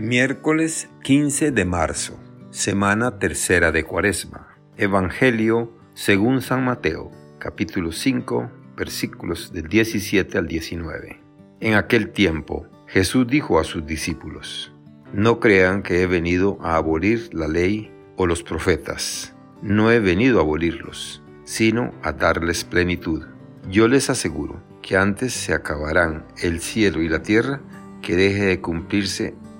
Miércoles 15 de marzo, semana tercera de Cuaresma. Evangelio según San Mateo, capítulo 5, versículos del 17 al 19. En aquel tiempo, Jesús dijo a sus discípulos, No crean que he venido a abolir la ley o los profetas. No he venido a abolirlos, sino a darles plenitud. Yo les aseguro que antes se acabarán el cielo y la tierra que deje de cumplirse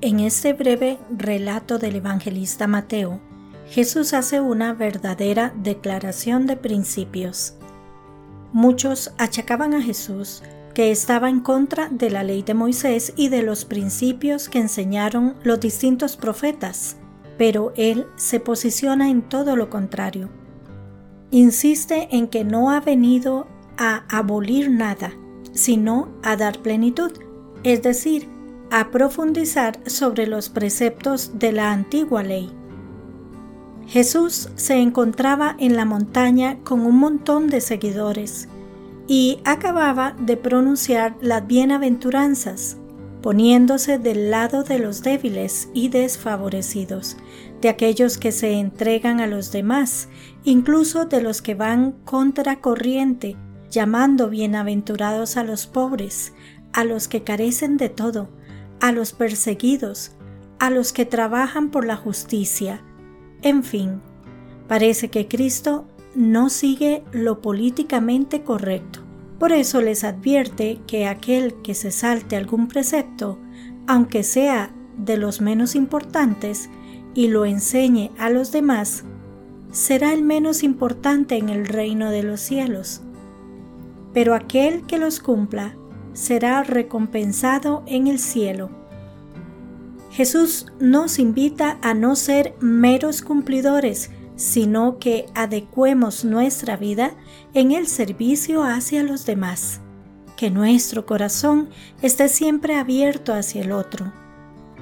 En este breve relato del evangelista Mateo, Jesús hace una verdadera declaración de principios. Muchos achacaban a Jesús que estaba en contra de la ley de Moisés y de los principios que enseñaron los distintos profetas, pero él se posiciona en todo lo contrario. Insiste en que no ha venido a abolir nada, sino a dar plenitud, es decir, a profundizar sobre los preceptos de la antigua ley. Jesús se encontraba en la montaña con un montón de seguidores y acababa de pronunciar las bienaventuranzas, poniéndose del lado de los débiles y desfavorecidos, de aquellos que se entregan a los demás, incluso de los que van contra corriente, llamando bienaventurados a los pobres, a los que carecen de todo, a los perseguidos, a los que trabajan por la justicia. En fin, parece que Cristo no sigue lo políticamente correcto. Por eso les advierte que aquel que se salte algún precepto, aunque sea de los menos importantes, y lo enseñe a los demás, será el menos importante en el reino de los cielos. Pero aquel que los cumpla será recompensado en el cielo. Jesús nos invita a no ser meros cumplidores, sino que adecuemos nuestra vida en el servicio hacia los demás, que nuestro corazón esté siempre abierto hacia el otro,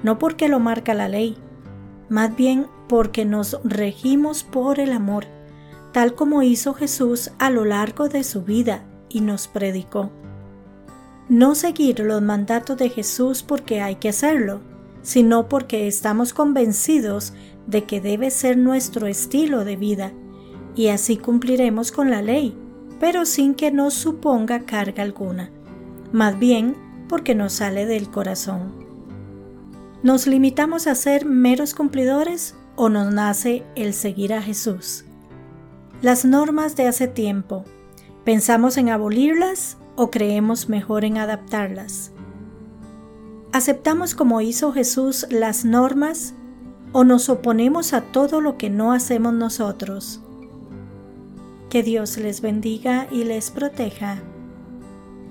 no porque lo marca la ley, más bien porque nos regimos por el amor, tal como hizo Jesús a lo largo de su vida y nos predicó. No seguir los mandatos de Jesús porque hay que hacerlo, sino porque estamos convencidos de que debe ser nuestro estilo de vida, y así cumpliremos con la ley, pero sin que nos suponga carga alguna, más bien porque nos sale del corazón. ¿Nos limitamos a ser meros cumplidores o nos nace el seguir a Jesús? Las normas de hace tiempo, ¿pensamos en abolirlas o creemos mejor en adaptarlas? ¿Aceptamos como hizo Jesús las normas o nos oponemos a todo lo que no hacemos nosotros? Que Dios les bendiga y les proteja.